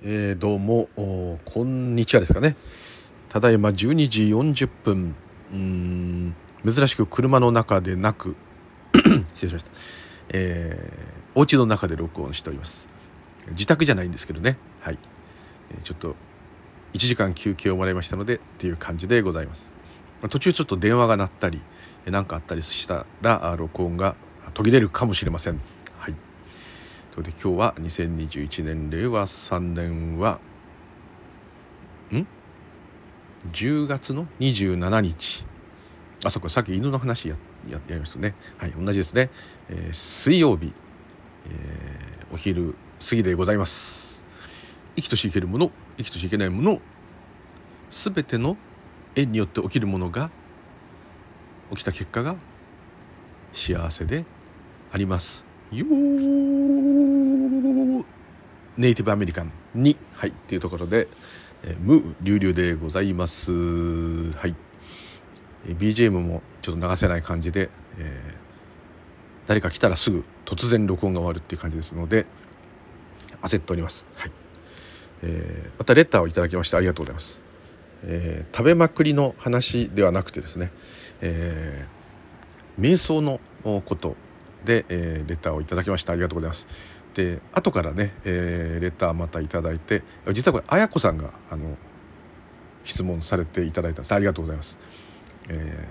えー、どうもこんにちはですかね。ただいま12時40分。うん珍しく車の中でなく 失礼しました、えー、お家の中で録音しております。自宅じゃないんですけどね。はい、えー、ちょっと1時間休憩をもらいましたのでっていう感じでございます。途中ちょっと電話が鳴ったり何かあったりしたら録音が途切れるかもしれません。それで今日は2021年令和3年はん？10月の27日。あそこさっき犬の話やややりましたね。はい同じですね、えー、水曜日、えー、お昼過ぎでございます。生きとし生けるもの生きとし生けないもの全ての縁によって起きるものが起きた結果が幸せであります。よネイティブアメリカンにはいっていうところで、えー、無流々でございます。はい、えー、BGM もちょっと流せない感じで、えー、誰か来たらすぐ突然録音が終わるっていう感じですので焦っております。はい、えー、またレターをいただきましてありがとうございます、えー、食べまくりの話ではなくてですね、えー、瞑想のことで、えー、レターをいただきました。ありがとうございます。で後からね、えー、レターまたいただいて実はこれ綾子さんがあの質問されていただいたんです。ありがとうございます、え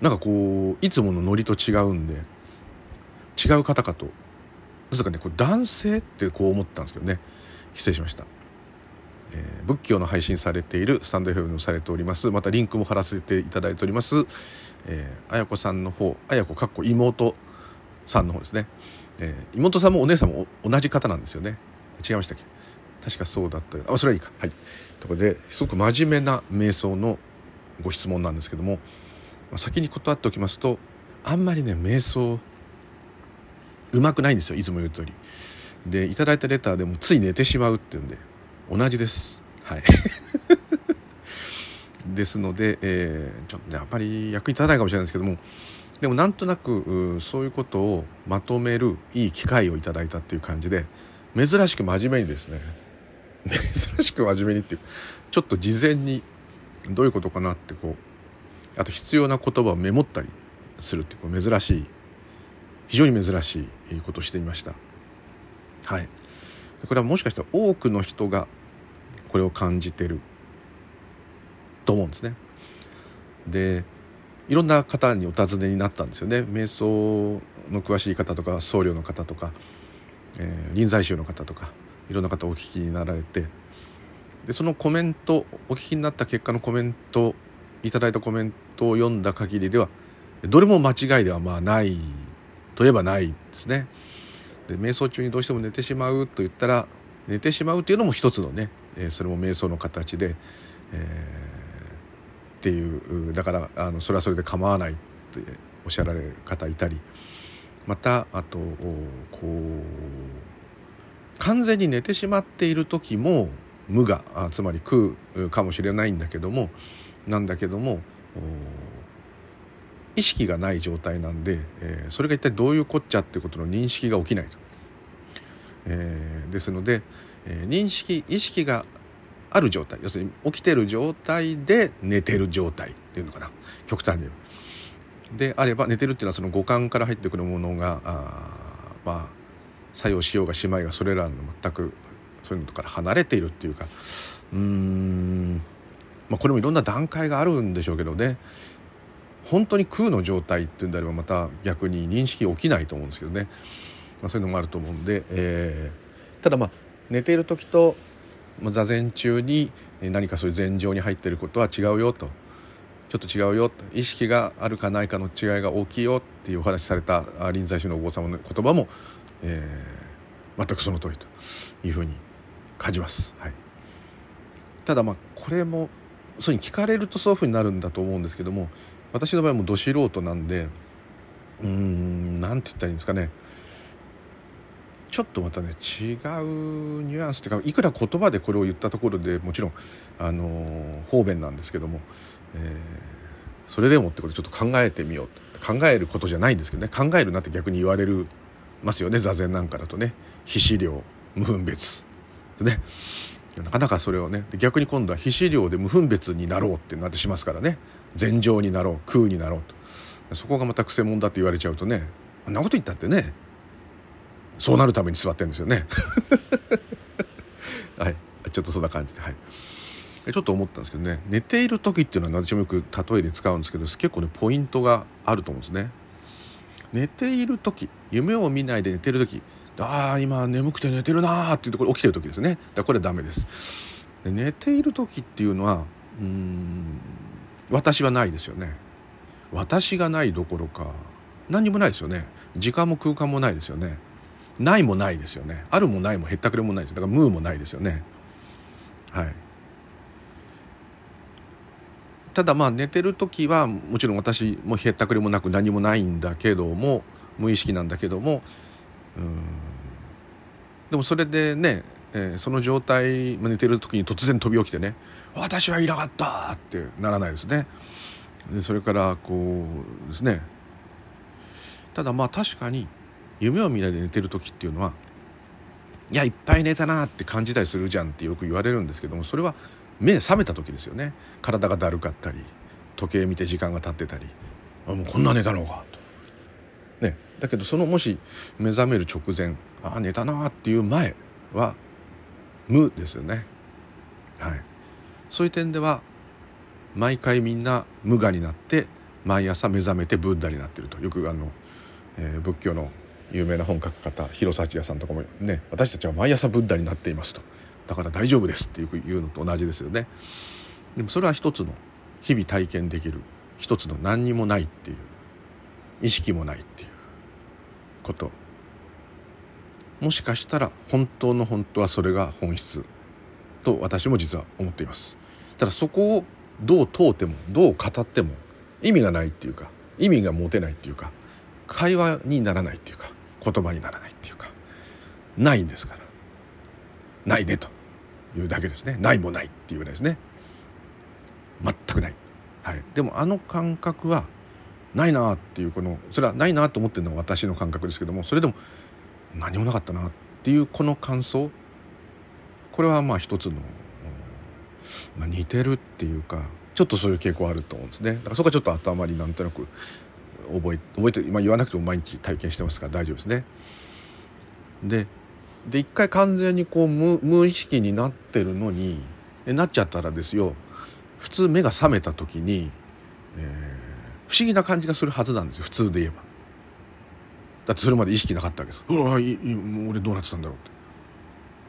ー、なんかこういつものノリと違うんで違う方かと。なぜかねこれ男性ってこう思ったんですけどね。失礼しました、えー、仏教の配信されているスタンド FM のされております。またリンクも貼らせていただいております、えー、綾子さんの方綾子かっこ妹さんの方ですね、えー、妹さんもお姉さんも同じ方なんですよね。違いましたっけ？確かそうだったあそれはいいか。はい。ところですごく真面目な瞑想のご質問なんですけども先に断っておきますとあんまりね瞑想うまくないんですよ。いつも言う通り。でいただいたレターでもつい寝てしまうっていうんで同じです。はい。ですので、えー、ちょっとねあんまり役に立たないかもしれないですけどもでもなんとなくそういうことをまとめるいい機会をいただいたっていう感じで珍しく真面目にですね 珍しく真面目にっていうちょっと事前にどういうことかなってこうあと必要な言葉をメモったりするっていう珍しい非常に珍しいことをしてみました。はい。これはもしかしたら多くの人がこれを感じてると思うんですね。でいろんな方にお尋ねになったんですよね瞑想の詳しい方とか僧侶の方とか、えー、臨済宗の方とかいろんな方お聞きになられてでそのコメントお聞きになった結果のコメントいただいたコメントを読んだ限りではどれも間違いではまあないといえばないですね。で瞑想中にどうしても寝てしまうと言ったら寝てしまうっていうのも一つのね、えー、それも瞑想の形で、えーっていうだからあのそれはそれで構わないっておっしゃられる方いたりまたあとこう完全に寝てしまっている時も無がつまり空かもしれないんだけどもなんだけども意識がない状態なんで、えー、それが一体どういうこっちゃってことの認識が起きないと。えー、ですので、えー、認識意識がある状態。要するに起きてる状態で寝てる状態っていうのかな。極端に。であれば寝てるっていうのはその五感から入ってくるものがあまあ作用しようがしまいがそれらの全くそういうのから離れているっていうか。うーん。まあこれもいろんな段階があるんでしょうけどね。本当に空の状態っていうんであればまた逆に認識起きないと思うんですけどね、まあ、そういうのもあると思うんで、えー、ただまあ寝ている時と座禅中に何かそういう禅情に入ってることは違うよと。ちょっと違うよと。意識があるかないかの違いが大きいよっていうお話しされた臨済宗のお坊様の言葉も、えー、全くその通りというふうに感じます。はい、ただまあこれもそういうに聞かれるとそういうふうになるんだと思うんですけども私の場合もど素人なんでうーん何て言ったらいいんですかね。ちょっとまたね違うニュアンスっていうかいくら言葉でこれを言ったところでもちろんあの方便なんですけども、えー、それでもってことちょっと考えてみよう考えることじゃないんですけどね。考えるなって逆に言われるますよね。座禅なんかだとね。非資料無分別。でね。なかなかそれをね逆に今度は非資料で無分別になろうってなってしますからね。禅情になろう空になろうと。そこがまた癖者だって言われちゃうとねあんなこと言ったってねそうなるために座ってるんですよね。はい。ちょっとそんな感じではい。ちょっと思ったんですけどね。寝ている時っていうのは私もよく例えで使うんですけど結構ねポイントがあると思うんですね。寝ている時夢を見ないで寝てる時ああ今眠くて寝てるなーっていうところ起きてる時ですね。だこれダメです。で寝ている時っていうのはうん私はないですよね。私がないどころか何にもないですよね。時間も空間もないですよねないもないですよね。あるもないもへったくれもないですだからムーもないですよね。はい。ただまあ寝てる時はもちろん私もへったくれもなく何もないんだけども無意識なんだけどもうん。でもそれでね、えー、その状態寝てる時に突然飛び起きてね「私はいなかった!」ってならないですね。でそれからこうですね。ただまあ確かに夢を見ないで寝てる時っていうのはいやいっぱい寝たなって感じたりするじゃんってよく言われるんですけどもそれは目覚めた時ですよね。体がだるかったり時計見て時間が経ってたりあもうこんな寝たのかと、ね、だけどそのもし目覚める直前ああ寝たなっていう前は無ですよね。はい。そういう点では毎回みんな無我になって毎朝目覚めてブッダになってると。よくあの、えー、仏教の有名な本書く方広幸也さんとかもね私たちは毎朝ブッダになっていますと。だから大丈夫ですっていうのと同じですよね。でもそれは一つの日々体験できる一つの何にもないっていう意識もないっていうこと。もしかしたら本当の本当はそれが本質と私も実は思っています。ただそこをどう問うてもどう語っても意味がないっていうか意味が持てないっていうか会話にならないっていうか言葉にならないっていうかないんですから。ないねと。いうだけですね。ないもないっていうぐらいですね。全くない、はい、でもあの感覚はないなっていうこのそれはないなと思ってるのは私の感覚ですけどもそれでも何もなかったなっていうこの感想。これはまあ一つの、まあ、似てるっていうかちょっとそういう傾向あると思うんですね。だからそこはちょっと頭になんとなく覚え覚えて、まあ、言わなくても毎日体験してますから大丈夫ですね。でで一回完全にこう無無意識になってるのになっちゃったらですよ普通目が覚めた時に、えー、不思議な感じがするはずなんですよ普通で言えば。だってそれまで意識なかったわけです。うわいもう俺どうなってたんだろうって。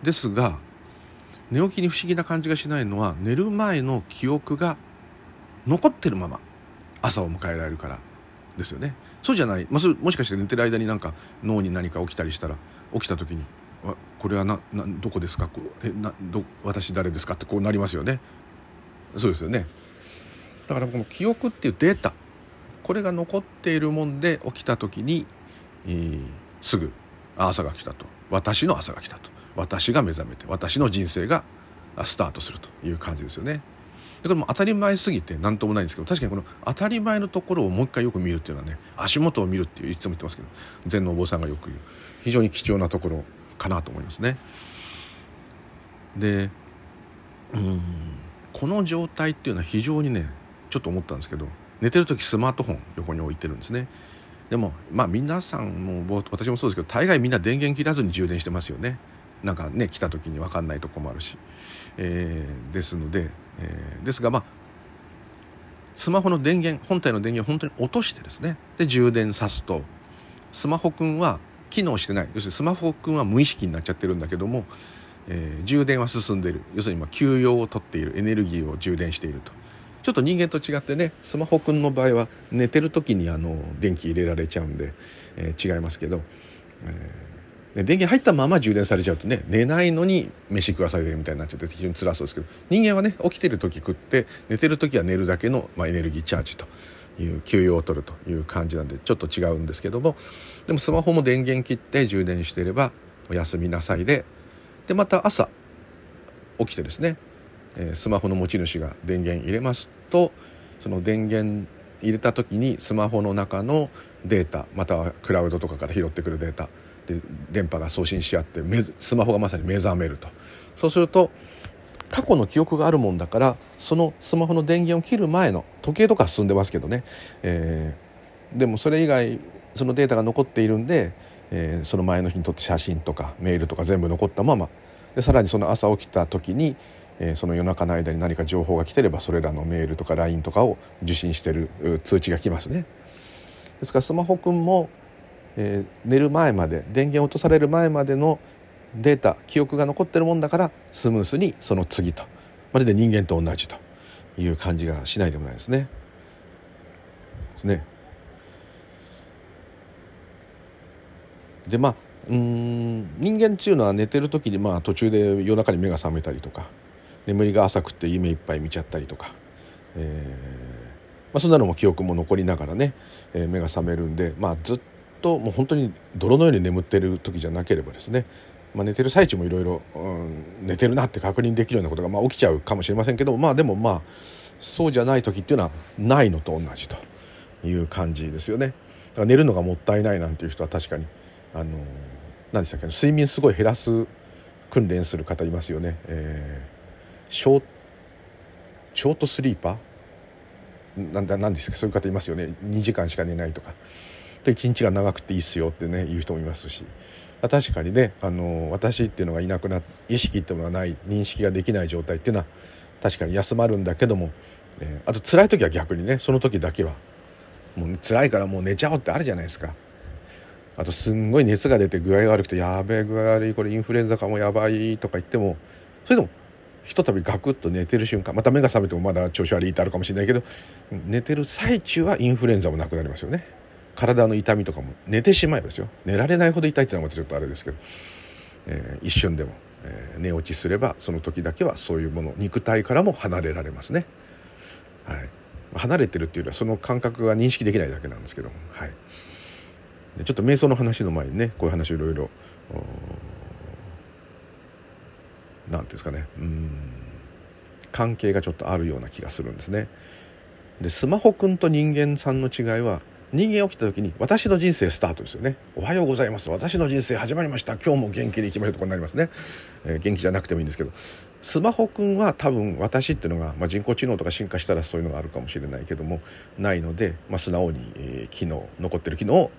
ですが寝起きに不思議な感じがしないのは寝る前の記憶が残ってるまま朝を迎えられるからですよね。そうじゃない、ま、もしかして寝てる間になんか脳に何か起きたりしたら起きた時に「これはななどこですか？こうえなど私誰ですか?」ってこうなりますよね。そうですよね。だからこの記憶っていうデータこれが残っているもんで起きた時に、えー、すぐ朝が来たと。私の朝が来たと。私が目覚めて私の人生がスタートするという感じですよね。でこれも当たり前すぎて何ともないんですけど確かにこの当たり前のところをもう一回よく見るっていうのはね足元を見るっていういつも言ってますけど禅のお坊さんがよく言う非常に貴重なところかなと思いますね。でうんこの状態っていうのは非常にねちょっと思ったんですけど寝てる時スマートフォン横に置いてるんですね。でもまあ皆さんも私もそうですけど大概みんな電源切らずに充電してますよね。なんかね来た時に分かんないとこもあるし、えー、ですので、えー、ですがまあスマホの電源本体の電源を本当に落としてですね。で充電さすと。スマホくんは機能してない。要するにスマホくんは無意識になっちゃってるんだけども、えー、充電は進んでいる。要するにま休養をとっている。エネルギーを充電していると。ちょっと人間と違ってねスマホくんの場合は寝てる時にあの電気入れられちゃうんで、えー、違いますけど、えー電源入ったまま充電されちゃうとね寝ないのに飯食わされるみたいになっちゃって非常に辛そうですけど人間はね起きてる時食って寝てる時は寝るだけの、まあ、エネルギーチャージという休養を取るという感じなんでちょっと違うんですけどもでもスマホも電源切って充電していればおやすみなさいででまた朝起きてですね、えー、スマホの持ち主が電源入れますとその電源入れた時にスマホの中のデータまたはクラウドとかから拾ってくるデータで電波が送信し合ってスマホがまさに目覚めると。そうすると過去の記憶があるもんだからそのスマホの電源を切る前の時計とか進んでますけどね、えー、でもそれ以外そのデータが残っているんで、えー、その前の日に撮った写真とかメールとか全部残ったまま。でさらにその朝起きた時に、えー、その夜中の間に何か情報が来てればそれらのメールとか LINE とかを受信してる通知が来ますね。ですからスマホくんも、えー、寝る前まで電源落とされる前までのデータ記憶が残ってるもんだからスムースにその次とまるで人間と同じという感じがしないでもないですね。ですね。でまあうん人間っていうのは寝てる時にまあ途中で夜中に目が覚めたりとか眠りが浅くて夢いっぱい見ちゃったりとか、えーまあ、そんなのも記憶も残りながらね、えー、目が覚めるんで、まあ、ずっともう本当に泥のように眠ってる時じゃなければですね、まあ、寝てる最中もいろいろ寝てるなって確認できるようなことがまあ起きちゃうかもしれませんけどまあでもまあそうじゃない時っていうのはないのと同じという感じですよね。だから寝るのがもったいないなんていう人は確かにあの何でしたっけ睡眠すごい減らす訓練する方いますよね。えー、ショショートスリーパー？なんだ何ですかそういう方いますよね2時間しか寝ないとか1日が長くていいっすよってね言う人もいますし確かにねあの私っていうのがいなくな意識っていうのがない認識ができない状態っていうのは確かに休まるんだけども、えー、あと辛い時は逆にねその時だけはもう辛いからもう寝ちゃおうってあるじゃないですか。あとすんごい熱が出て具合が悪くてやべえ具合悪いこれインフルエンザかもやばいとか言ってもそれでもひとたびガクッと寝てる瞬間また目が覚めてもまだ調子悪いってあるかもしれないけど寝てる最中はインフルエンザもなくなりますよね。体の痛みとかも寝てしまえばですよ。寝られないほど痛いっていうのはまたちょっとあれですけど、えー、一瞬でも、えー、寝落ちすればその時だけはそういうもの肉体からも離れられますね。はい、離れてるっていうよりはその感覚が認識できないだけなんですけども、はい、ちょっと瞑想の話の前にねこういう話をいろいろ何ていうんですかね。うん。関係がちょっとあるような気がするんですね。でスマホくんと人間さんの違いは人間起きた時に私の人生スタートですよね。おはようございます。私の人生始まりました。今日も元気にいきましょうとかになりますね、えー、元気じゃなくてもいいんですけど。スマホくんは多分私っていうのが、まあ、人工知能とか進化したらそういうのがあるかもしれないけどもないので、まあ、素直に、えー、機能残ってる機能を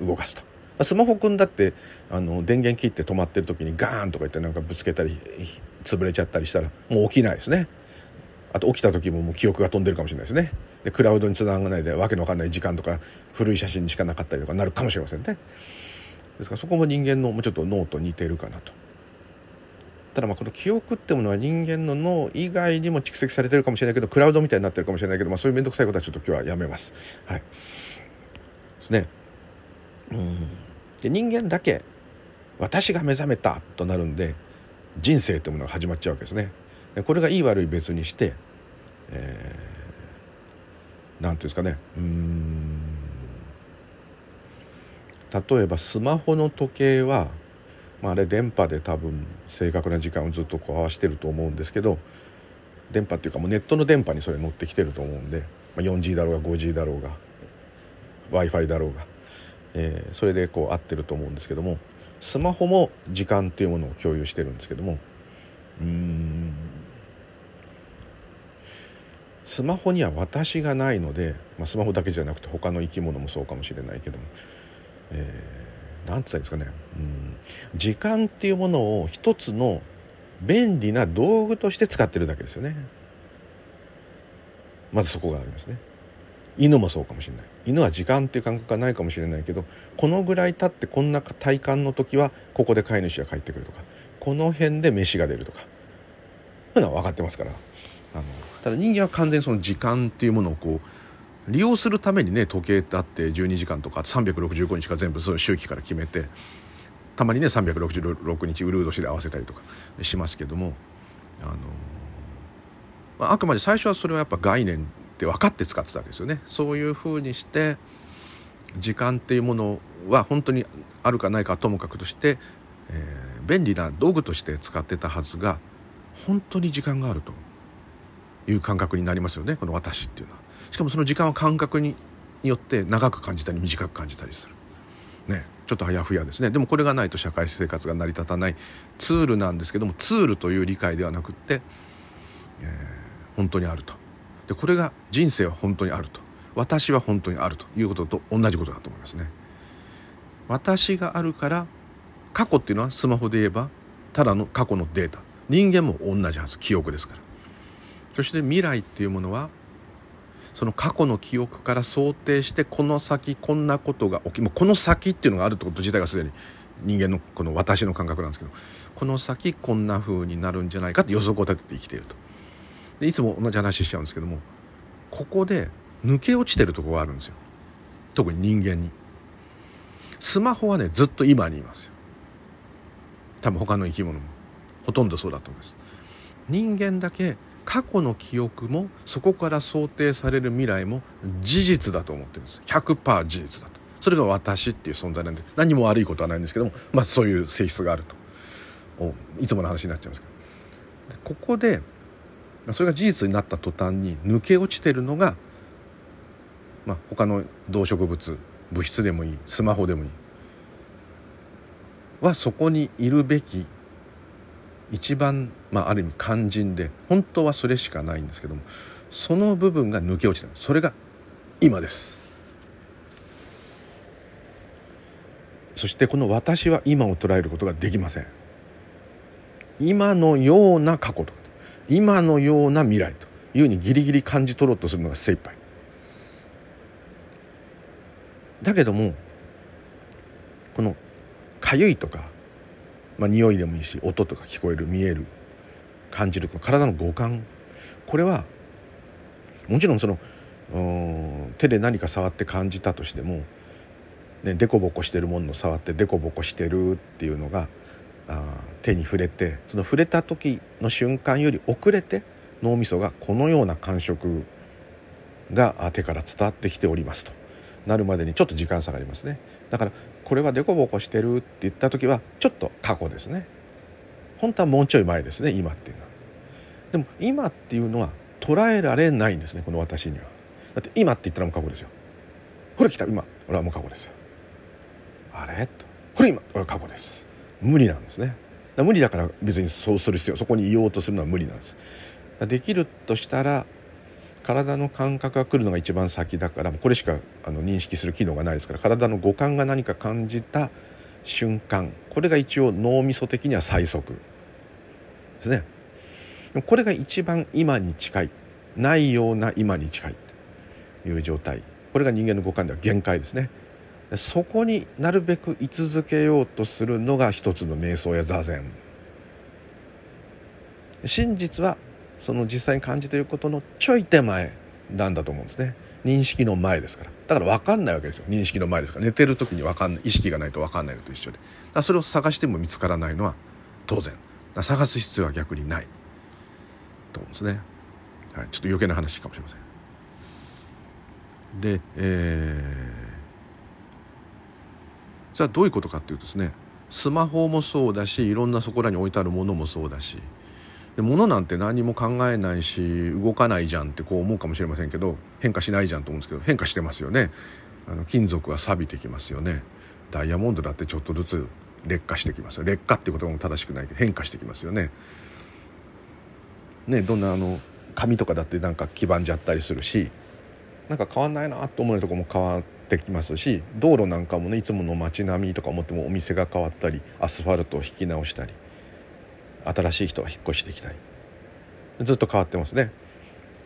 動かすと。スマホくんだってあの電源切って止まってる時にガーンとか言ってなんかぶつけたり潰れちゃったりしたらもう起きないですね。あと起きた時ももう記憶が飛んでるかもしれないですね。でクラウドにつながないでわけのわかんない時間とか古い写真にしかなかったりとかなるかもしれませんね。ですからそこも人間のもうちょっと脳と似てるかなと。ただまあこの記憶ってものは人間の脳以外にも蓄積されてるかもしれないけどクラウドみたいになってるかもしれないけど、まあ、そういう面倒くさいことはちょっと今日はやめます。はい。ですね。うんで人間だけ私が目覚めたとなるんで人生というものが始まっちゃうわけですね。これがいい悪い別にして、えー何ていうんですかね。うん。例えばスマホの時計は、まあ、あれ電波で多分正確な時間をずっとこう合わせてると思うんですけど電波っていうかもうネットの電波にそれ乗ってきてると思うんで、まあ、4G だろうが 5G だろうが w i f i だろうが、えー、それでこう合ってると思うんですけどもスマホも時間っていうものを共有してるんですけどもうん。スマホには私がないので、まあ、スマホだけじゃなくて他の生き物もそうかもしれないけども、えー、なんて言ったらいいですかね、うん、時間っていうものを一つの便利な道具として使ってるだけですよね。まずそこがありますね。犬もそうかもしれない。犬は時間っていう感覚がないかもしれないけどこのぐらい経ってこんな体感の時はここで飼い主が帰ってくるとかこの辺で飯が出るとか。そういうのは分かってますから。あのただ人間は完全にその時間っていうものをこう利用するためにね時計ってあって12時間とか365日か全部その周期から決めてたまにね366日うるう年で合わせたりとかしますけどもあの、まあ、あくまで最初はそれはやっぱ概念って分かって使ってたわけですよね。そういうふうにして時間っていうものは本当にあるかないかともかくとして、えー、便利な道具として使ってたはずが本当に時間があるという感覚になりますよねこの私っていうのは。しかもその時間は感覚によって長く感じたり短く感じたりする。ね。ちょっとあやふやですねでもこれがないと社会生活が成り立たないツールなんですけどもツールという理解ではなくって、えー、本当にあるとでこれが人生は本当にあると私は本当にあるということと同じことだと思いますね私があるから過去っていうのはスマホで言えばただの過去のデータ人間も同じはず記憶ですからそして未来っていうものはその過去の記憶から想定してこの先こんなことが起きもうこの先っていうのがあるってこと自体がすでに人間のこの私の感覚なんですけどこの先こんな風になるんじゃないかって予測を立てて生きていると。でいつも同じ話しちゃうんですけどもここで抜け落ちてるとこがあるんですよ。特に人間に。スマホはねずっと今にいますよ。多分他の生き物も。ほとんどそうだと思います。人間だけ過去の記憶もそこから想定される未来も事実だと思ってるんです。100%事実だと。それが私っていう存在なんで何も悪いことはないんですけどもまあそういう性質があると。いつもの話になっちゃいますけど。ここでそれが事実になった途端に抜け落ちてるのが、まあ、他の動植物物質でもいいスマホでもいい。はそこにいるべき一番、まあ、ある意味肝心で本当はそれしかないんですけどもその部分が抜け落ちたそれが今です。そしてこの私は今を捉えることができません。今のような過去と今のような未来というふうにギリギリ感じ取ろうとするのが精一杯。だけどもこのかゆいとかまあ、匂いでもいいし音とか聞こえる見える感じる体の五感。これはもちろんその手で何か触って感じたとしても、ね、デコボコしてるものを触ってデコボコしてるっていうのがあ手に触れてその触れた時の瞬間より遅れて脳みそがこのような感触が手から伝わってきておりますと。なるまでにちょっと時間差がありますね。だからこれはデコボコしてるって言った時はちょっと過去ですね。本当はもうちょい前ですね今っていうのは。でも今っていうのは捉えられないんですねこの私には。だって今って言ったらもう過去ですよ。ほら来た今。俺はもう過去ですよ。あれ？と。これ今俺は過去です。無理なんですね。無理だから別にそうする必要そこにいようとするのは無理なんです。できるとしたら体の感覚が来るのが一番先だからこれしかあの認識する機能がないですから体の五感が何か感じた瞬間これが一応脳みそ的には最速ですね。これが一番今に近いないような今に近いという状態。これが人間の五感では限界ですね。そこになるべく居続けようとするのが一つの瞑想や座禅。真実はその実際に感じていることのちょい手前なんだと思うんですね。認識の前ですから。だから分かんないわけですよ。認識の前ですから。寝てる時に分かんない。意識がないと分かんないのと一緒で。だそれを探しても見つからないのは当然。探す必要は逆にないと思うんですね、はい、ちょっと余計な話かもしれません。でえー、じゃあどういうことかっていうとですね。スマホもそうだしいろんなそこらに置いてあるものもそうだし。で物なんて何も考えないし動かないじゃんってこう思うかもしれませんけど変化しないじゃんと思うんですけど変化してますよね。あの金属は錆びてきますよね。ダイヤモンドだってちょっとずつ劣化してきます劣化っていうことも正しくないけど変化してきますよね。ねどんなあの紙とかだってなんか黄ばんじゃったりするしなんか変わんないなと思うとこも変わってきますし道路なんかもねいつもの街並みとか思ってもお店が変わったりアスファルトを引き直したり新しい人が引っ越してきたり。ずっと変わってますね。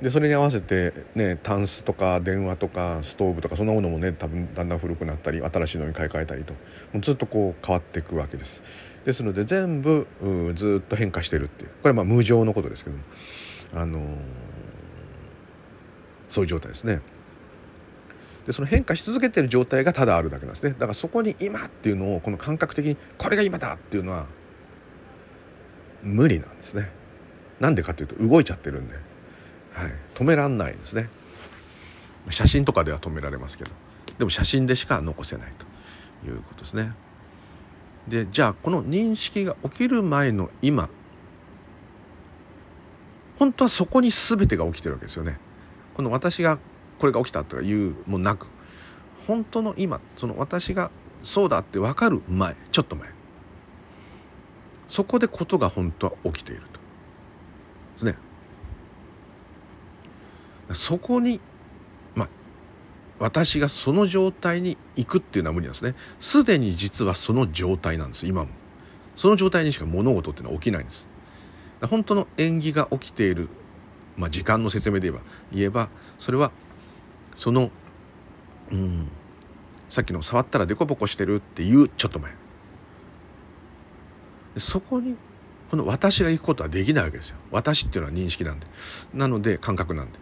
でそれに合わせてねタンスとか電話とかストーブとかそんなものもね多分だんだん古くなったり新しいのに買い替えたりと。もうずっとこう変わっていくわけです。ですので全部ずっと変化してるっていう。これはまあ無常のことですけども。あのー、そういう状態ですね。でその変化し続けてる状態がただあるだけなんですね。だからそこに今っていうのをこの感覚的にこれが今だっていうのは無理なんですね。なんでかというと動いちゃってるんで、はい、止めらんないんですね。写真とかでは止められますけど。でも写真でしか残せないということですね。でじゃあこの認識が起きる前の今本当はそこに全てが起きてるわけですよね。この私がこれが起きたとかいうもなく本当の今その私がそうだって分かる前ちょっと前。そこでことが本当は起きていると。ですね。そこにまあ私がその状態に行くっていうのは無理なんですね。すでに実はその状態なんです今も。その状態にしか物事っていうのは起きないんです。本当の縁起が起きている、まあ、時間の説明で言えば言えばそれはそのうんさっきの触ったらデコボコしてるっていうちょっと前。そこにこの私が行くことはできないわけですよ。私っていうのは認識なんで。なので感覚なんで。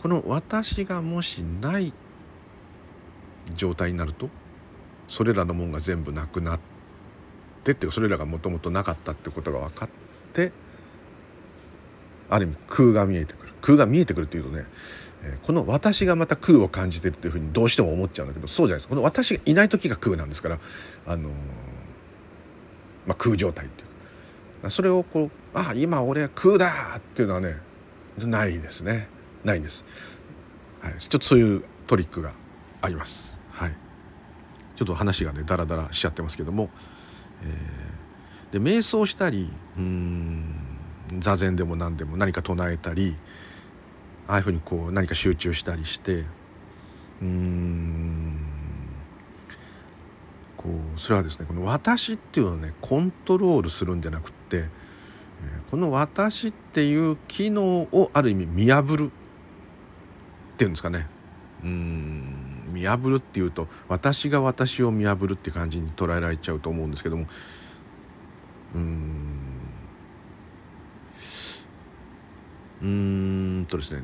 この私がもしない状態になるとそれらのもんが全部なくなってってそれらがもともとなかったってことが分かってある意味空が見えてくる。空が見えてくるっていうとねこの私がまた空を感じてるっていうふうにどうしても思っちゃうんだけどそうじゃないです。この私がいない時が空なんですからあのー、まあ、空状態っていうか。それをこう「ああ今俺は空だ!」っていうのはねないですね。ないんです、はい、ちょっとそういうトリックがあります。はい。ちょっと話がねダラダラしちゃってますけども、えー、で瞑想したりうん座禅でも何でも何か唱えたりああいうふうにこう何か集中したりしてうんこうそれはですねこの私っていうのをねコントロールするんじゃなくってこの私っていう機能をある意味見破るっていうんですかね。うん見破るっていうと私が私を見破るって感じに捉えられちゃうと思うんですけども。うん。うんとですね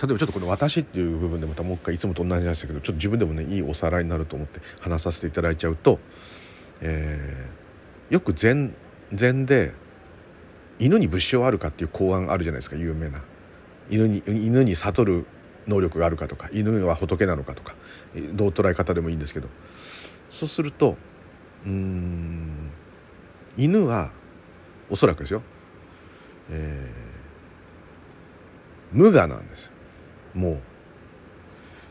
例えばちょっとこの「私」っていう部分でまたもう一回いつもと同じでしたけどちょっと自分でもねいいおさらいになると思って話させていただいちゃうと、えー、よく禅禅で「犬に物証あるか」っていう考案あるじゃないですか有名な。犬に犬に悟る能力があるかとか犬は仏なのかとかどう捉え方でもいいんですけど。そうするとうん犬はおそらくですよ、えー、無我なんですよ。も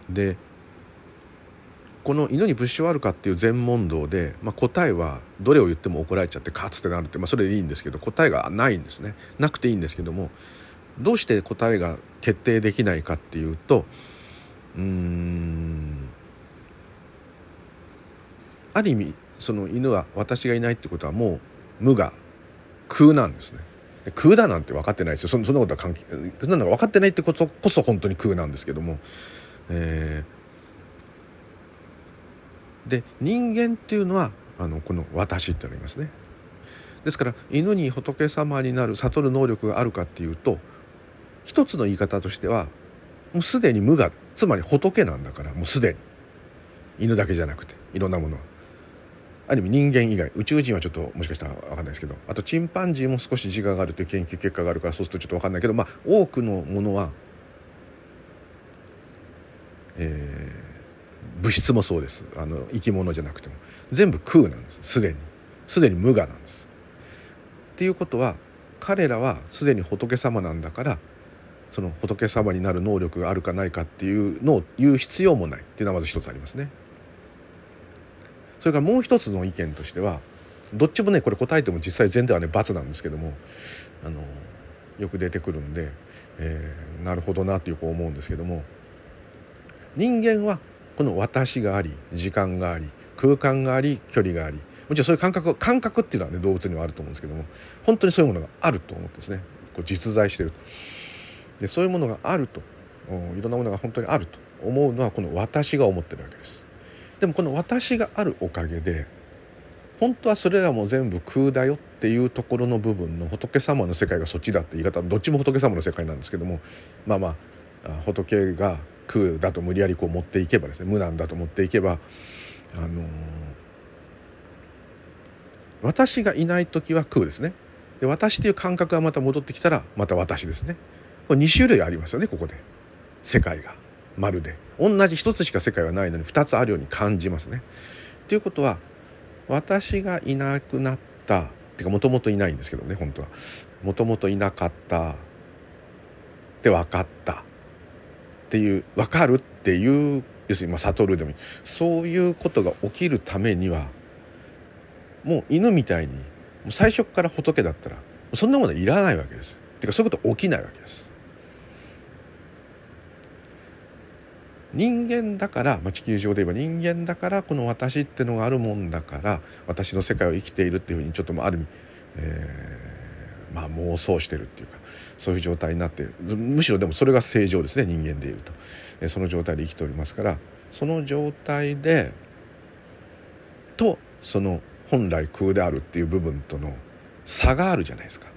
う。でこの犬に物証あるかっていう全問答で、まあ、答えはどれを言っても怒られちゃってカツってなるって、まあ、それでいいんですけど答えがないんですねなくていいんですけどもどうして答えが決定できないかっていうとうんある意味その犬は私がいないってことはもう無我空なんですね空だなんて分かってないですよ。そそんなことは関係そんなの分かってないってことこそ本当に空なんですけども、えー、で人間っていうのはあのこの「私」ってありますね。ですから犬に仏様になる悟る能力があるかっていうと一つの言い方としてはもうすでに無我つまり仏なんだからもうすでに。犬だけじゃなくていろんなものは。ある意味人間以外宇宙人はちょっともしかしたら分かんないですけどあとチンパンジーも少し自我があるという研究結果があるからそうするとちょっと分かんないけどまあ多くのものは、えー、物質もそうです。あの生き物じゃなくても。全部空なんです。すでに。すでに無我なんです。っていうことは彼らはすでに仏様なんだからその仏様になる能力があるかないかっていうのを言う必要もない。っていうのはまず一つありますね。それからもう一つの意見としてはどっちもねこれ答えても実際全ではね×なんですけどもあのよく出てくるんで、えー、なるほどなってよく思うんですけども人間はこの私があり時間があり空間があり距離がありもちろんそういう感覚感覚っていうのはね動物にはあると思うんですけども本当にそういうものがあると思ってですねこう実在してるでそういうものがあるといろんなものが本当にあると思うのはこの私が思ってるわけです。でもこの私があるおかげで本当はそれらも全部空だよっていうところの部分の仏様の世界がそっちだって言い方どっちも仏様の世界なんですけどもまあまあ仏が空だと無理やりこう持っていけばですね無なんだと持っていけばあのー、私がいない時は空ですね。で私という感覚がまた戻ってきたらまた私ですね。これ2種類ありますよねここで。世界が。まるで同じ一つしか世界はないのに二つあるように感じますね。ということは私がいなくなったっていうかもともといないんですけどね本当はもともといなかったって分かったっていう分かるっていう要するにまあ悟るでもいいそういうことが起きるためにはもう犬みたいに最初から仏だったらそんなものはいらないわけです。ってかそういうこと起きないわけです。人間だから、まあ、地球上で言えば人間だからこの私ってのがあるもんだから私の世界を生きているっていうふうにちょっとある意味、えー、まあ妄想してるっていうかそういう状態になってむしろでもそれが正常ですね人間でいうと、えー、その状態で生きておりますからその状態でとその本来空であるっていう部分との差があるじゃないですか。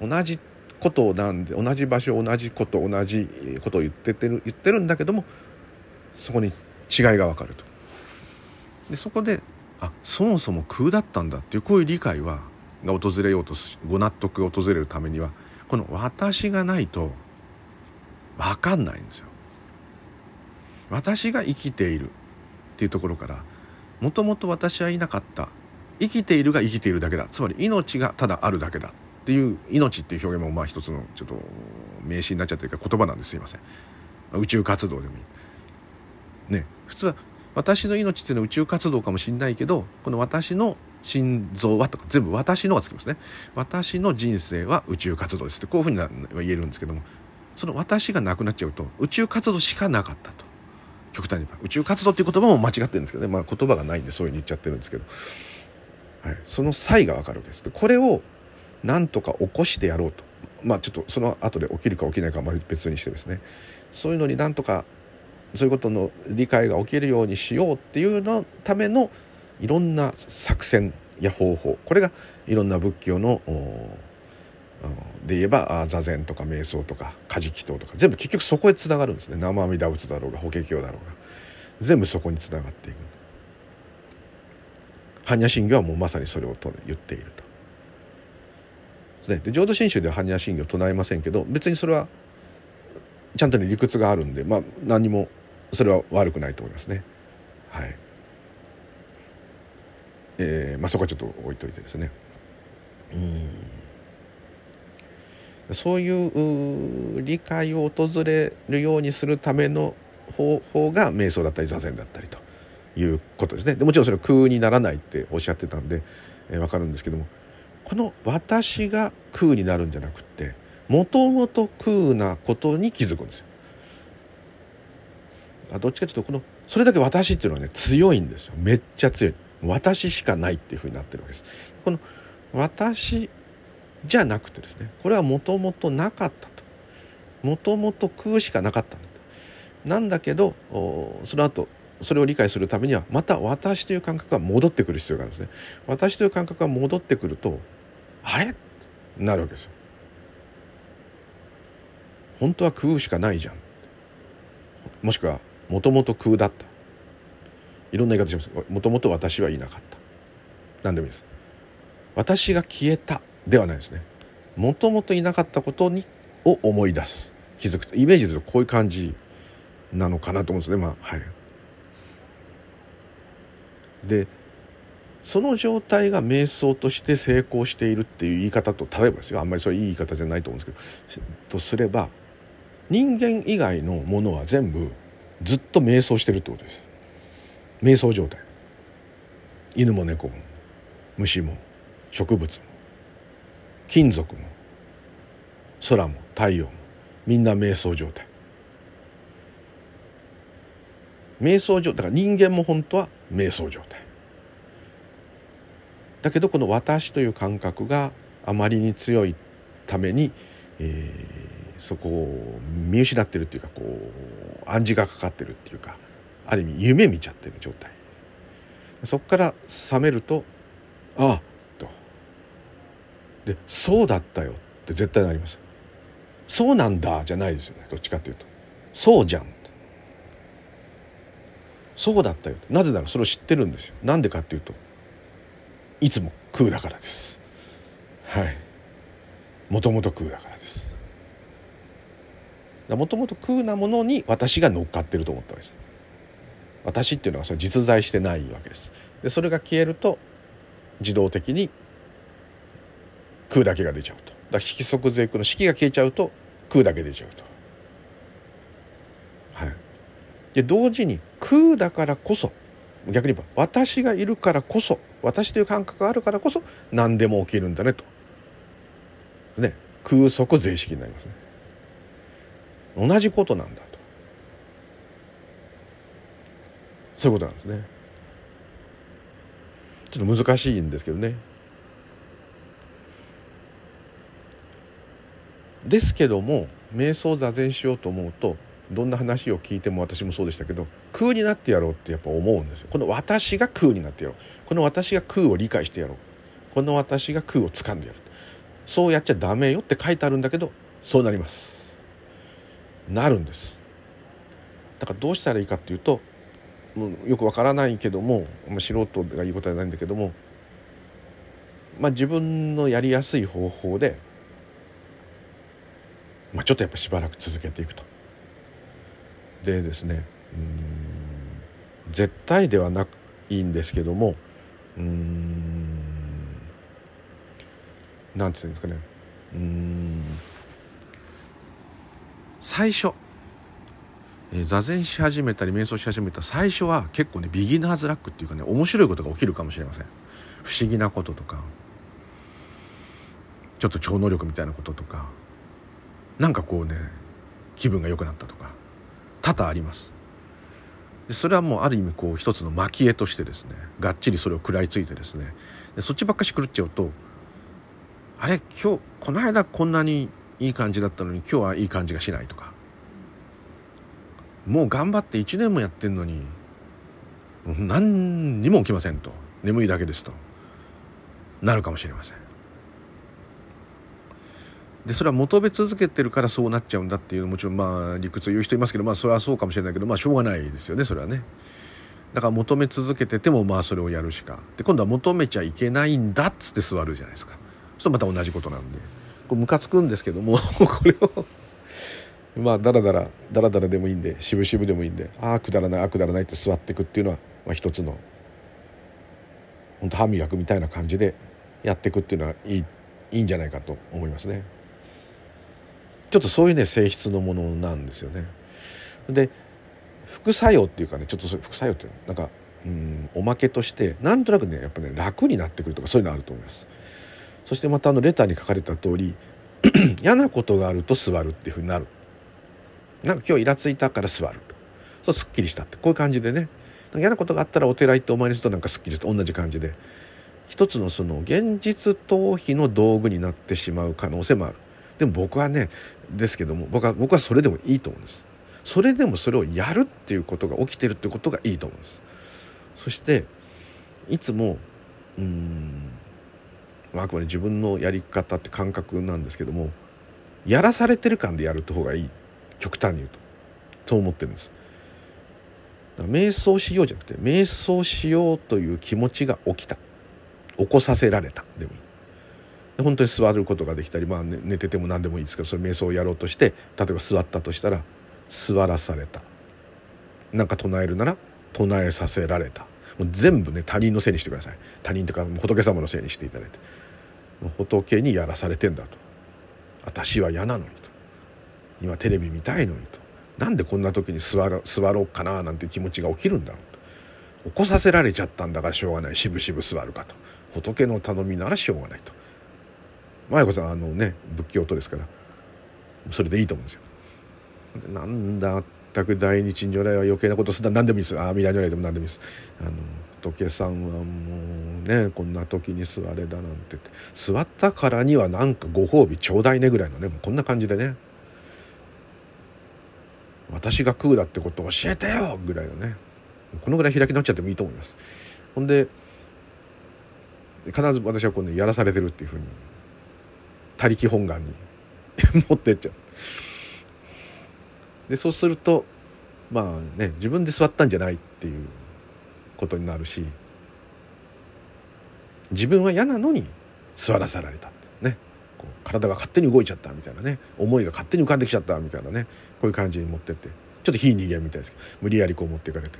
同じことなんで同じ場所同じこと同じことを言っててる言ってるんだけどもそこに違いが分かると。でそこであそもそも空だったんだっていうこういう理解はが訪れようとご納得が訪れるためにはこの私がないと分かんないんですよ。私が生きているっていうところからもともと私はいなかった生きているが生きているだけだつまり命がただあるだけだっていう命っていう表現もまあ一つのちょっと名詞になっちゃってるから言葉なんですいません。宇宙活動でもいい。ね。普通は私の命っていうのは宇宙活動かもしんないけどこの私の心臓はとか全部私のがつきますね。私の人生は宇宙活動ですってこういうふうには言えるんですけどもその私がなくなっちゃうと宇宙活動しかなかったと。極端に宇宙活動っていう言葉も間違ってるんですけどね。まあ言葉がないんでそういうふうに言っちゃってるんですけど、はい、その差異が分かるわけです。でこれをなんとか起こしてやろうと。まあちょっとその後で起きるか起きないかは別にしてですね。そういうのになんとかそういうことの理解が起きるようにしようっていうのためのいろんな作戦や方法。これがいろんな仏教ので言えば座禅とか瞑想とかカジキ等とか。全部結局そこへつながるんですね。生阿弥陀仏だろうが法華経だろうが。全部そこにつながっていく。般若心経はもうまさにそれをと言っている。ね。で浄土真宗では般若心経を唱えませんけど別にそれはちゃんと理屈があるんでまあ何もそれは悪くないと思いますね。はい。えー、まあそこはちょっと置いといてですね。うん。そういう理解を訪れるようにするための方法が瞑想だったり座禅だったりということですね。でもちろんそれは空にならないっておっしゃってたんで、えー、分かるんですけどもこの私が空になるんじゃなくてもともと空なことに気づくんですよ。あどっちかというとこのそれだけ私っていうのはね強いんですよ。めっちゃ強い。私しかないっていうふうになってるわけです。この私じゃなくてですねこれはもともとなかったと。もともと空しかなかったんだと。なんだけどその後それを理解するためにはまた私という感覚が戻ってくる必要があるんですね。私という感覚が戻ってくるとあれ？なるわけですよ。本当は空しかないじゃん。もしくはもともと空だった。いろんな言い方します。もともと私はいなかった。何でもいいです。私が消えたではないですね。もともといなかったことにを思い出す。気づく。イメージするとこういう感じなのかなと思うんですね。まあはい。でその状態が瞑想として成功しているっていう言い方と例えばですよあんまりそういういい言い方じゃないと思うんですけどとすれば人間以外のものは全部ずっと瞑想してるってことです。瞑想状態。犬も猫も虫も植物も金属も空も太陽もみんな瞑想状態。瞑想状態だから人間も本当は瞑想状態。だけどこの私という感覚があまりに強いために、えー、そこを見失ってるっていうかこう暗示がかかってるっていうかある意味夢見ちゃってる状態。そこから覚めると「ああ」と「でそうだったよ」って絶対なります「そうなんだ」じゃないですよね。どっちかというと「そうじゃん」そうだったよなぜならそれを知ってるんですよ。なんでかっていうといつも空だからです。はい。もともと空だからです。もともと空なものに私が乗っかってると思ったわけです。私っていうのはそれ実在してないわけです。でそれが消えると自動的に空だけが出ちゃうと。だから色即税空の式が消えちゃうと空だけ出ちゃうと。はい。で同時に空だからこそ逆に言えば私がいるからこそ私という感覚があるからこそ何でも起きるんだねと。ね空即税式になりますね。同じことなんだと。そういうことなんですね。ちょっと難しいんですけどね。ですけども瞑想座禅しようと思うとどんな話を聞いても私もそうでしたけど空になってやろうってやっぱ思うんですよ。この私が空になってやろう。この私が空を理解してやろう。この私が空を掴んでやるそうやっちゃダメよって書いてあるんだけどそうなります。なるんです。だからどうしたらいいかっていうとうよくわからないけども、素人がいいことはないんだけどもまあ自分のやりやすい方法でまあ、ちょっとやっぱしばらく続けていくと。でですねうん絶対ではないんですけどもうんなんて言うんですかねうん最初、え、座禅し始めたり瞑想し始めた最初は結構ねビギナーズラックっていうかね面白いことが起きるかもしれません。不思議なこととかちょっと超能力みたいなこととかなんかこうね気分が良くなったとか。多々あります。それはもうある意味こう一つの蒔絵としてですねがっちりそれを食らいついてですね。でそっちばっかし狂っちゃうとあれ今日この間こんなにいい感じだったのに今日はいい感じがしないとか。もう頑張って1年もやってんのに何にも起きませんと。眠いだけですと。なるかもしれません。でそれは求め続けてるからそうなっちゃうんだっていうもちろんまあ理屈を言う人いますけどまあそれはそうかもしれないけどまあしょうがないですよねそれはね。だから求め続けててもまあそれをやるしかで今度は求めちゃいけないんだっつって座るじゃないですかそうまた同じことなんでこうムカつくんですけども これをまあダラダラダラダラでもいいんで渋々でもいいんでああくだらないああくだらないって座っていくっていうのは、まあ、一つの本当歯磨くみたいな感じでやっていくっていうのはいいいいんじゃないかと思いますね。ちょっとそういうね性質のものなんですよね。で副作用っていうかねちょっと副作用っていうなんかうんおまけとしてなんとなくねやっぱね楽になってくるとかそういうのあると思います。そしてまたあのレターに書かれた通り 嫌なことがあると座るっていうふうになる。なんか今日イラついたから座ると。そうすっきりしたってこういう感じでね嫌なことがあったらお寺行ってお参りするとなんかすっきりして同じ感じで一つのその現実逃避の道具になってしまう可能性もある。でも僕はねですけども僕は僕はそれでもいいと思うんです。それでもそれをやるっていうことが起きてるってことがいいと思うんです。そしていつもうんあくまで自分のやり方って感覚なんですけどもやらされてる感でやるって方がいい。極端に言うと。そう思ってるんです。瞑想しようじゃなくて瞑想しようという気持ちが起きた。起こさせられた。でもいい。本当に座ることができたり、まあ、寝てても何でもいいですけどそれ瞑想をやろうとして例えば座ったとしたら座らされた。何か唱えるなら唱えさせられた。もう全部ね他人のせいにしてください。他人というか仏様のせいにしていただいて。仏にやらされてんだと。私は嫌なのにと。今テレビ見たいのにと。なんでこんな時に座ろ座ろうかななんて気持ちが起きるんだろうと。起こさせられちゃったんだからしょうがない。しぶしぶ座るかと。仏の頼みならしょうがないと。麻也子さんあのね仏教徒ですからそれでいいと思うんですよ。なんだ全く大日如来は余計なことする何でもいいですああ未来如来でも何でもいいです。あの仏さんはもうねこんな時に座れだなんて。座ったからにはなんかご褒美ちょうだいねぐらいのねもうこんな感じでね。私が空だってことを教えてよぐらいのね。このぐらい開き直っちゃってもいいと思います。ほんで必ず私はこうねやらされてるっていうふうに他力本願に持ってっちゃう。でそうするとまあね自分で座ったんじゃないっていうことになるし自分は嫌なのに座らされたね体が勝手に動いちゃったみたいなね思いが勝手に浮かんできちゃったみたいなねこういう感じに持ってってちょっと非人間みたいですけど無理やりこう持っていかれて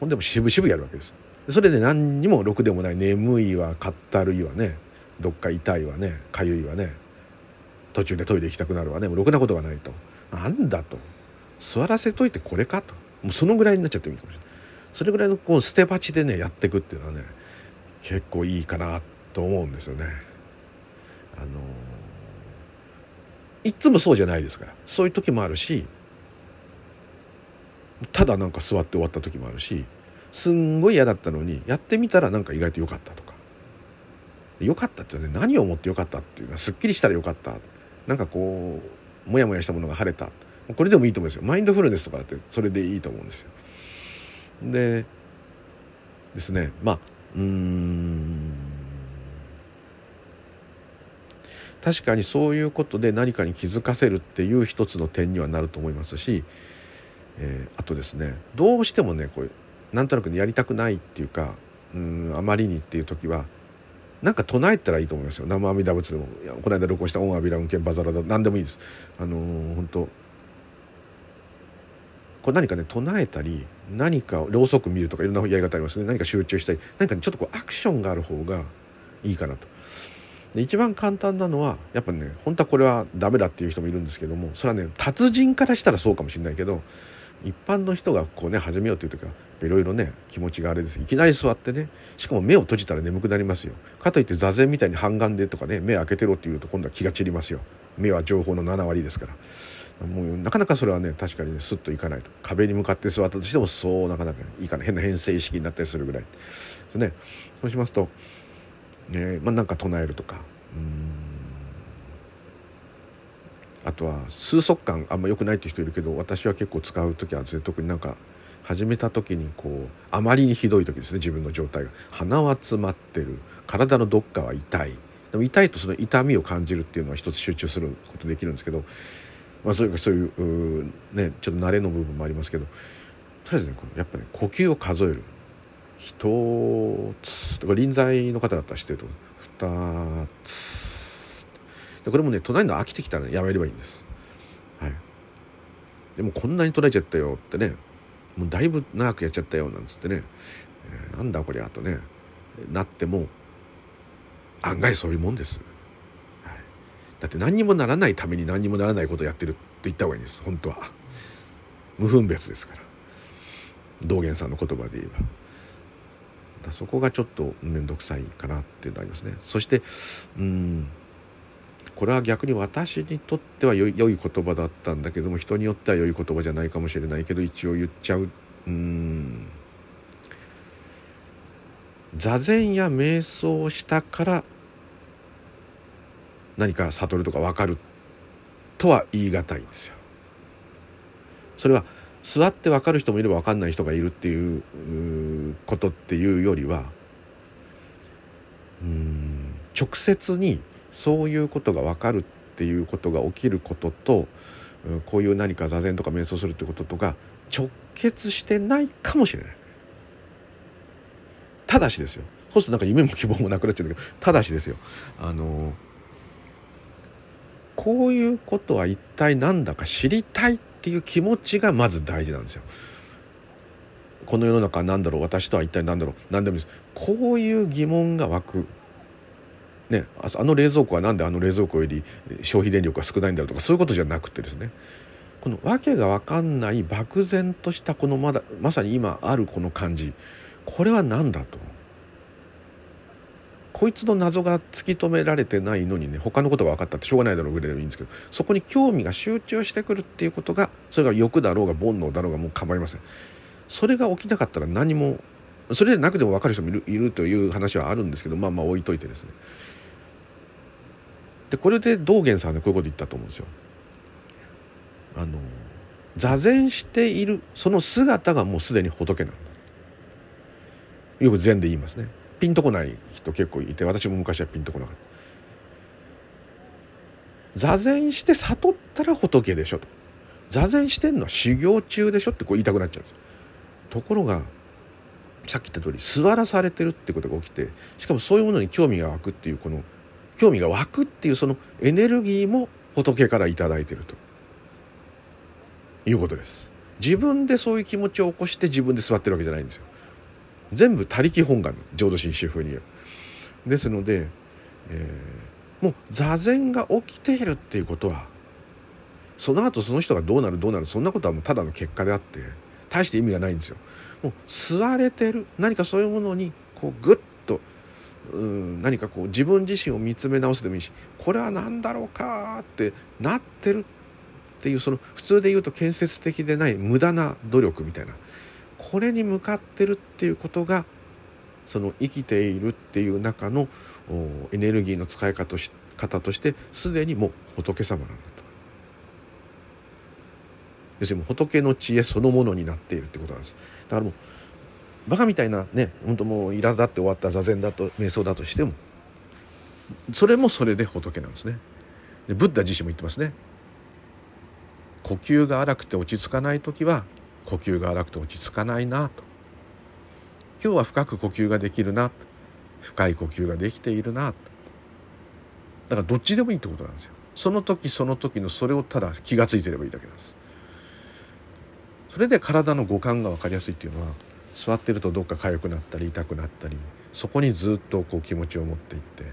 ほんでも渋々やるわけですそれで何にもろくでもない眠いわかったるいわねどっか痛いわね。かゆいわね。途中でトイレ行きたくなるわね。もうろくなことがないと。なんだと。座らせといてこれかと。もうそのぐらいになっちゃってもいいかもしれない。それぐらいのこう捨て鉢でねやっていくっていうのはね結構いいかなと思うんですよね。あのいつもそうじゃないですから。そういう時もあるしただなんか座って終わった時もあるしすんごい嫌だったのにやってみたらなんか意外と良かったと。良かったってね何を思って良かったっていうのはすっきりしたら良かった。なんかこうモヤモヤしたものが晴れた。これでもいいと思うんですよ。マインドフルネスとかだってそれでいいと思うんですよ。でですね。まあうん。確かにそういうことで何かに気づかせるっていう一つの点にはなると思いますし、えー、あとですね。どうしてもねこうなんとなくやりたくないっていうかうんあまりにっていう時はなんか唱えたらいいと思いますよ。生阿弥陀仏でも。いやこの間録音した「オンアビラ運転バザラだ」何でもいいです。あのー、本当。こう何かね唱えたり何かろうそく見るとかいろんなやり方ありますね。何か集中したり何か、ね、ちょっとこうアクションがある方がいいかなと。で一番簡単なのはやっぱね本当はこれはダメだっていう人もいるんですけどもそれはね達人からしたらそうかもしれないけど一般の人がこうね始めようという時はいろいろね気持ちがあれです。いきなり座ってねしかも目を閉じたら眠くなりますよ。かといって座禅みたいに半眼でとかね目開けてろっていうと今度は気が散りますよ。目は情報の7割ですから。もうなかなかそれはね確かにねスッといかないと。壁に向かって座ったとしてもそうなかなかいいかな。変な変性意識になったりするぐらい。ですね。そうしますと、えー、まあ、なんか唱えるとか。うん。あとは数速感あんま良くないって人いるけど私は結構使う時はですね特になんか始めた時にこうあまりにひどい時ですね自分の状態が。鼻は詰まってる。体のどっかは痛い。でも痛いとその痛みを感じるっていうのは一つ集中することできるんですけど、まあ、それかそういうねちょっと慣れの部分もありますけどとりあえずねやっぱね呼吸を数える。一つとか臨在の方だったら知ってると二つ。でこれもね隣の飽きてきたら、ね、やめればいいんです。はい、でもこんなに捉えちゃったよってねもうだいぶ長くやっちゃったよなんつってね、えー、なんだこりゃとね。なっても案外そういうもんです、はい、だって何にもならないために何にもならないことをやってるって言った方がいいんです。本当は。無分別ですから。道元さんの言葉で言えば。そこがちょっと面倒くさいかなっていうのありますね。そしてうん。これは逆に私にとっては良い良い言葉だったんだけども人によっては良い言葉じゃないかもしれないけど一応言っちゃううん座禅や瞑想をしたから何か悟るとか分かるとは言い難いんですよ。それは座って分かる人もいれば分かんない人がいるっていうことっていうよりはうん直接にそういうことが分かるっていうことが起きることとこういう何か座禅とか瞑想するってこととか直結してないかもしれない。ただしですよそうするとなんか夢も希望もなくなっちゃうんだけどただしですよあのこういうことは一体何だか知りたいっていう気持ちがまず大事なんですよ。この世の中は何だろう私とは一体何だろう何でもいいですこういう疑問が湧くね、あの冷蔵庫は何であの冷蔵庫より消費電力が少ないんだろうとかそういうことじゃなくてですね。この訳が分かんない漠然としたこのまだまさに今あるこの感じ。これは何だとこいつの謎が突き止められてないのにね他のことが分かったってしょうがないだろうぐらいでもいいんですけどそこに興味が集中してくるっていうことがそれが欲だろうが煩悩だろうがもう構いません。それが起きなかったら何もそれでなくても分かる人もいるいるという話はあるんですけどまあまあ置いといてですね。でこれで道元さんねこういうこと言ったと思うんですよ。あの座禅しているその姿がもうすでに仏なんだ。よく禅で言いますね。ピンとこない人結構いて私も昔はピンとこなかった。座禅して悟ったら仏でしょと。座禅してんのは修行中でしょってこう言いたくなっちゃうんですところがさっき言った通り座らされてるってことが起きてしかもそういうものに興味が湧くっていうこの興味が湧くっていうそのエネルギーも仏から頂いてると。いうことです。自分でそういう気持ちを起こして自分で座ってるわけじゃないんですよ。全部他力本願浄土真宗風に言う。ですので、えー、もう座禅が起きているっていうことはその後その人がどうなるどうなるそんなことはもうただの結果であって大して意味がないんですよ。もう吸われてる何かそういうものにこうグッうん何かこう自分自身を見つめ直すでもいいしこれは何だろうかってなってるっていうその普通で言うと建設的でない無駄な努力みたいなこれに向かってるっていうことがその生きているっていう中のエネルギーの使い方とし方としてすでにもう仏様なんだと。要するに仏の知恵そのものになっているってことなんです。だからもうバカみたいなね本当もう苛立って終わった座禅だと瞑想だとしても。それもそれで仏なんですね。でブッダ自身も言ってますね。呼吸が荒くて落ち着かない時は呼吸が荒くて落ち着かないなと。今日は深く呼吸ができるな。深い呼吸ができているなだからどっちでもいいってことなんですよ。その時その時のそれをただ気が付いてればいいだけなんです。それで体の五感が分かりやすいっていうのは座ってるとどっか痒くなったり痛くなったりそこにずっとこう気持ちを持っていって。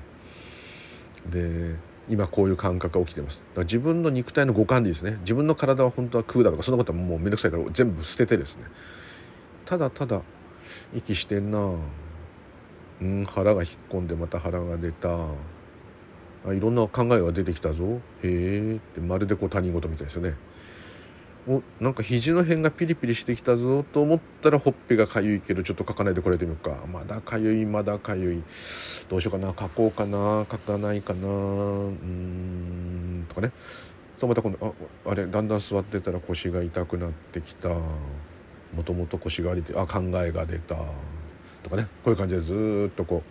で今こういう感覚が起きてます。だから自分の肉体の五感でいいですね。自分の体は本当は空だとかそんなことはもうめんどくさいから全部捨ててですね。ただただ息してんなうん腹が引っ込んでまた腹が出た。あいろんな考えが出てきたぞ。へえってまるでこう他人事みたいですよね。おなんか肘の辺がピリピリしてきたぞと思ったらほっぺがかゆいけどちょっと書かないでこれてみようか。まだかゆいまだかゆい。どうしようかな。書こうかな。書かないかな。うん。とかね。そうまた今度ああれだんだん座ってたら腰が痛くなってきた。もともと腰がありてあ考えが出た。とかね。こういう感じでずっとこ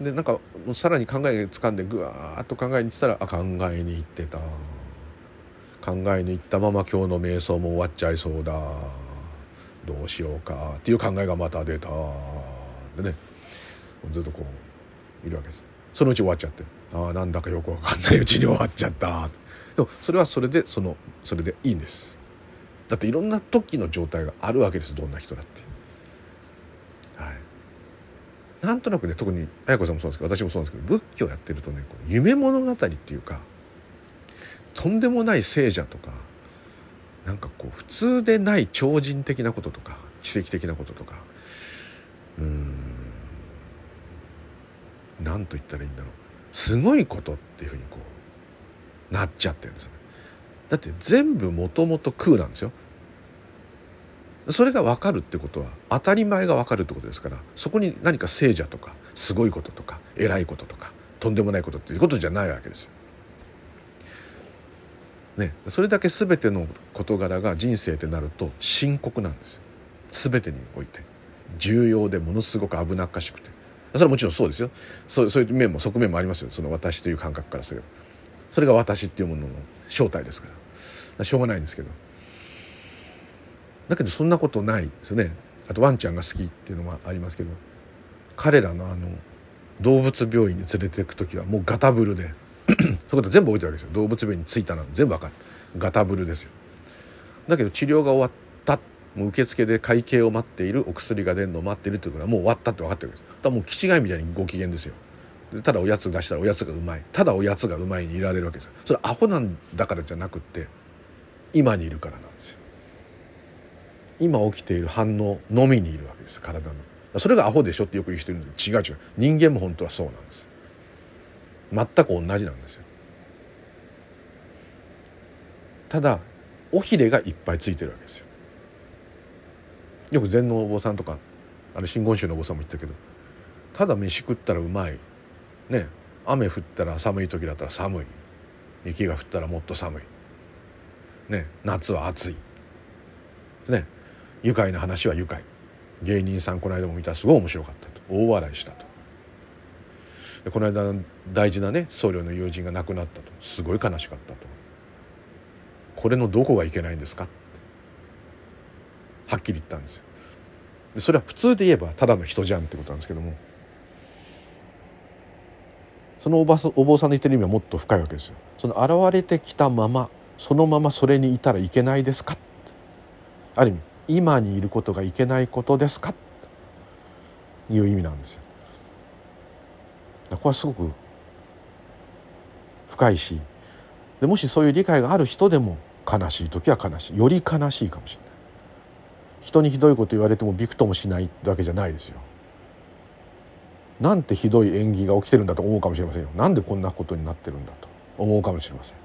う。でなんかさらに考え掴んでぐわーっと考えに行ってたらあ考えに行ってた。考えに行ったまま今日の瞑想も終わっちゃいそうだ。どうしようか。っていう考えがまた出た。でねずっとこういるわけです。そのうち終わっちゃって。ああなんだかよくわかんないうちに終わっちゃった。でもそれはそれでそのそれでいいんです。だっていろんな時の状態があるわけですどんな人だって。はい。なんとなくね特に綾子さんもそうですけど私もそうなんですけど仏教やってるとね夢物語っていうかとんでもない聖者とかなんかこう普通でない超人的なこととか奇跡的なこととかうん何と言ったらいいんだろう。すごいことっていうふうにこうなっちゃってるんですよだって全部もともと空なんですよ。それが分かるってことは当たり前が分かるってことですからそこに何か聖者とかすごいこととか偉いこととかとんでもないことっていうことじゃないわけですよ。ね、それだけ全ての事柄が人生ってなると深刻なんですよ。全てにおいて。重要でものすごく危なっかしくて。それはもちろんそうですよ。そうそういう面も側面もありますよ。その私という感覚からすれば。それが私っていうものの正体ですから。しょうがないんですけど。だけどそんなことないですよね。あとワンちゃんが好きっていうのもありますけど。彼らのあの動物病院に連れていく時はもうガタブルで。そういうこと全部覚えてるわけですよ。動物病院に着いたの全部わかる。ガタブルですよ。だけど治療が終わった。もう受付で会計を待っている。お薬が出るのを待っているってことはもう終わったって分かってるわけです。だもう気違いみたいにご機嫌ですよ。ただおやつ出したらおやつがうまい。ただおやつがうまいにいられるわけですよ。それアホなんだからじゃなくって今にいるからなんですよ。今起きている反応のみにいるわけです。体の。それがアホでしょってよく言う人いるんです違う違う。人間も本当はそうなんです。全く同じなんですよ。ただ尾ひれがいっぱいついてるわけですよ。よく禅のお坊さんとかあれ真言宗のお坊さんも言ったけどただ飯食ったらうまい。ね雨降ったら寒い時だったら寒い。雪が降ったらもっと寒い。ね夏は暑い。ね愉快な話は愉快。芸人さんこの間も見たらすごい面白かったと。大笑いした。この間大事なね僧侶の友人が亡くなったと。すごい悲しかったと。これのどこがいけないんですか？はっきり言ったんですよ。でそれは普通で言えばただの人じゃんってことなんですけども。そのおばお坊さんの言ってる意味はもっと深いわけですよ。その現れてきたままそのままそれにいたらいけないですか？ある意味今にいることがいけないことですか？いう意味なんですよ。これはすごく深いしでもしそういう理解がある人でも悲しい時は悲しい。より悲しいかもしれない。人にひどいこと言われてもびくともしないわけじゃないですよ。なんてひどい演技が起きてるんだと思うかもしれませんよ。なんでこんなことになってるんだと。思うかもしれません。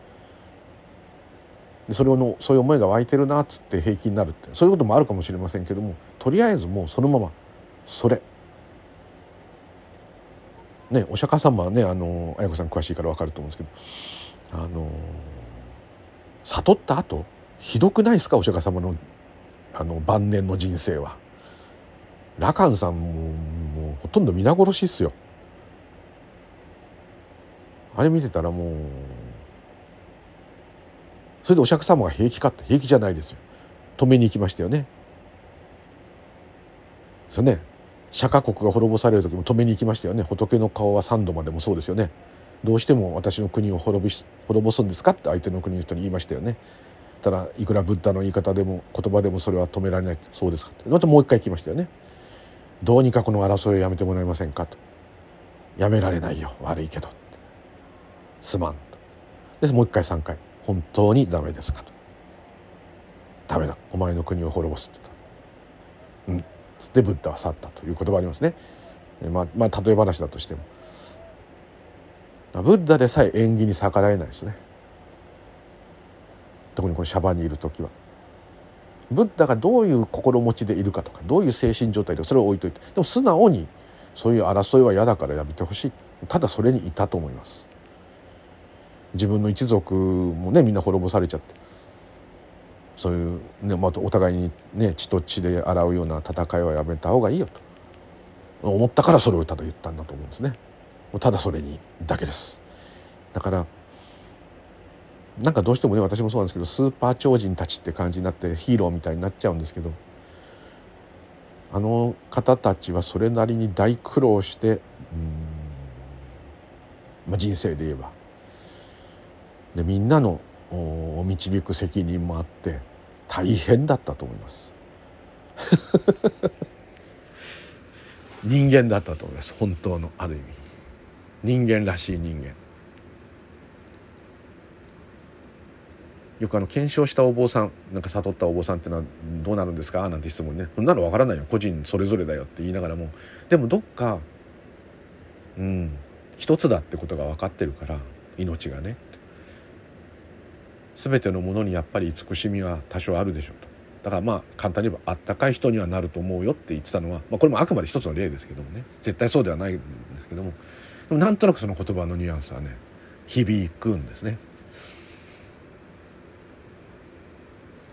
でそれのそういう思いが湧いてるなっつって平気になるって。そういうこともあるかもしれませんけどもとりあえずもうそのままそれ。ねお釈迦様はねあの綾子さん詳しいから分かると思うんですけどあの悟った後ひどくないですかお釈迦様のあの晩年の人生は。羅漢さんももうほとんど皆殺しっすよ。あれ見てたらもうそれでお釈迦様が平気かって平気じゃないですよ止めに行きましたよねそうね釈迦国が滅ぼされる時も止めに行きましたよね。仏の顔は三度までもそうですよね。どうしても私の国を滅ぼし滅ぼすんですかって相手の国の人に言いましたよね。ただいくらブッダの言い方でも言葉でもそれは止められない。そうですかって。またもう一回聞きましたよね。どうにかこの争いをやめてもらえませんかと。やめられないよ。悪いけどすまんと。でもう一回三回。本当にダメですかと。ダメだ。お前の国を滅ぼすって。言ったうんつってブッダは去ったという言葉ありますね。まあまあ例え話だとしても。ブッダでさえ縁起に逆らえないですね。特にこのシャバにいる時は。ブッダがどういう心持ちでいるかとかどういう精神状態でそれを置いといて。でも素直にそういう争いは嫌だからやめてほしい。ただそれにいたと思います。自分の一族もねみんな滅ぼされちゃって。そういう、ねまあ、お互いにね血と血で洗うような戦いはやめた方がいいよと。思ったからそれをただ言ったんだと思うんですね。ただそれにだけです。だからなんかどうしてもね私もそうなんですけどスーパー超人たちって感じになってヒーローみたいになっちゃうんですけどあの方たちはそれなりに大苦労して、まあ、人生で言えば。でみんなの導く責任もあって大変だったと思います。人間だったと思います本当のある意味。人間らしい人間。よくあの検証したお坊さんなんか悟ったお坊さんっていうのはどうなるんですか？なんて質問ね。そんなの分からないよ。個人それぞれだよって言いながらも。でもどっかうん一つだってことが分かってるから命がね。全てのものにやっぱり慈しみは多少あるでしょうと。だからまあ簡単に言えばあったかい人にはなると思うよって言ってたのは、まあ、これもあくまで一つの例ですけどもね。絶対そうではないんですけども。でもなんとなくその言葉のニュアンスはね響くんですね。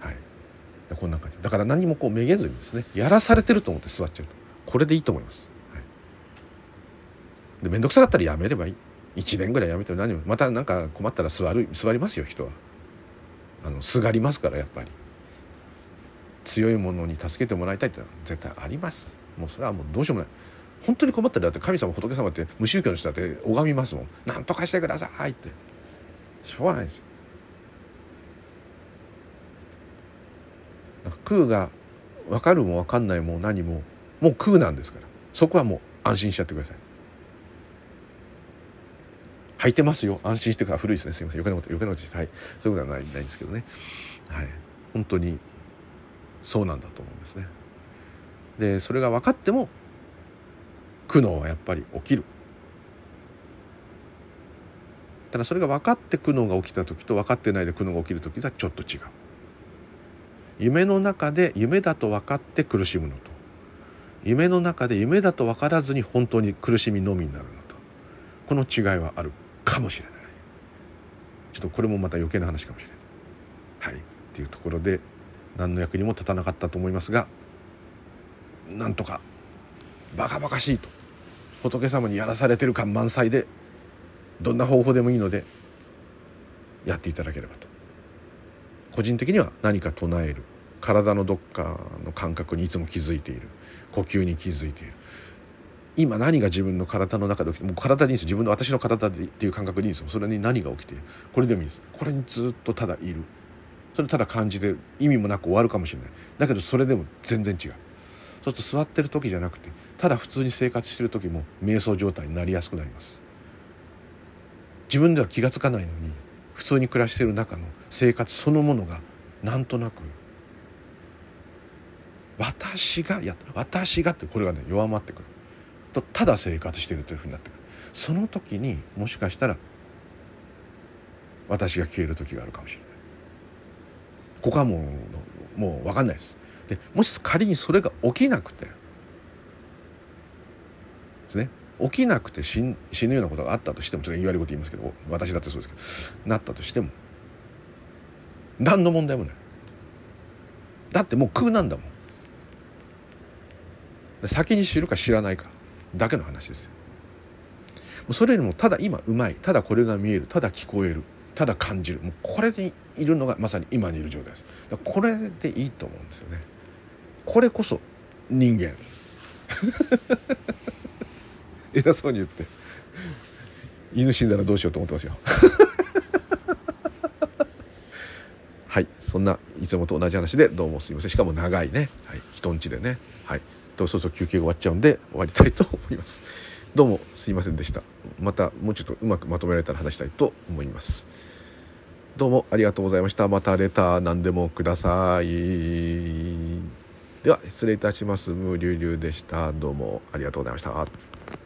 はい、こんな感じ。だから何もこうめげずにですねやらされてると思って座っちゃうと。これでいいと思います。はい、で面倒くさかったらやめればいい。1年ぐらいやめても何も。また何か困ったら座る座りますよ人は。あのすがりますからやっぱり。強いものに助けてもらいたいって絶対あります。もうそれはもうどうしようもない。本当に困ったらだって神様仏様って無宗教の人だって拝みますもん。何とかしてくださいって。しょうがないですよ。空が分かるも分かんないも何ももう空なんですから。そこはもう安心しちゃってください。履い。てますよ安心してから古い。ですねすい。ません余計なこと余計なことしてはい。そうい。うことはない。ない。んですけどねはい。本当にそうなんだと思うんですねでそれが分かっても苦悩はやっぱり起きるただそれが分かって苦悩が起きた時と分かってない。で苦悩が起きる時とはちょっと違う夢の中で夢だと分かって苦しむのと夢の中で夢だと分からずに本当に苦しみのみになるのとこの違い。はあるかもしれない。ちょっとこれもまた余計な話かもしれない。はい。っていうところで何の役にも立たなかったと思いますがなんとかバカバカしいと仏様にやらされてる感満載でどんな方法でもいいのでやっていただければと。個人的には何か唱える。体のどっかの感覚にいつも気づいている。呼吸に気づいている。今何が自分の体の中で起きてもう体でいいんです自分の私の体でっていう感覚でいいんですよ。それに何が起きている？これでもいいです。これにずっとただいる。それただ感じて意味もなく終わるかもしれない。だけどそれでも全然違う。そうすると座ってる時じゃなくてただ普通に生活してる時も瞑想状態になりやすくなります。自分では気が付かないのに普通に暮らしている中の生活そのものがなんとなく私がや私がってこれがね弱まってくる。とただ生活しているというふうになってくる。その時にもしかしたら私が消える時があるかもしれない。ここはもうもう分かんないです。でもし仮にそれが起きなくてですね。起きなくて死ぬようなことがあったとしてもちょっと言われること言いますけど私だってそうですけどなったとしても何の問題もない。だってもう空なんだもん。先に知るか知らないか。だけの話ですよ。それよりもただ今うまいただこれが見えるただ聞こえるただ感じる。もうこれでいるのがまさに今にいる状態です。これでいいと思うんですよね。これこそ人間。偉そうに言って。犬死んだらどうしようと思ってますよ。はい。そんないつもと同じ話でどうもすいません。しかも長いね、はい、人んちでね。はい。とそろそろ休憩が終わっちゃうんで終わりたいと思います。どうもすいませんでした。またもうちょっとうまくまとめられたら話したいと思います。どうもありがとうございました。またレター何でもください。では失礼いたします。ムーリュウリュウでした。どうもありがとうございました。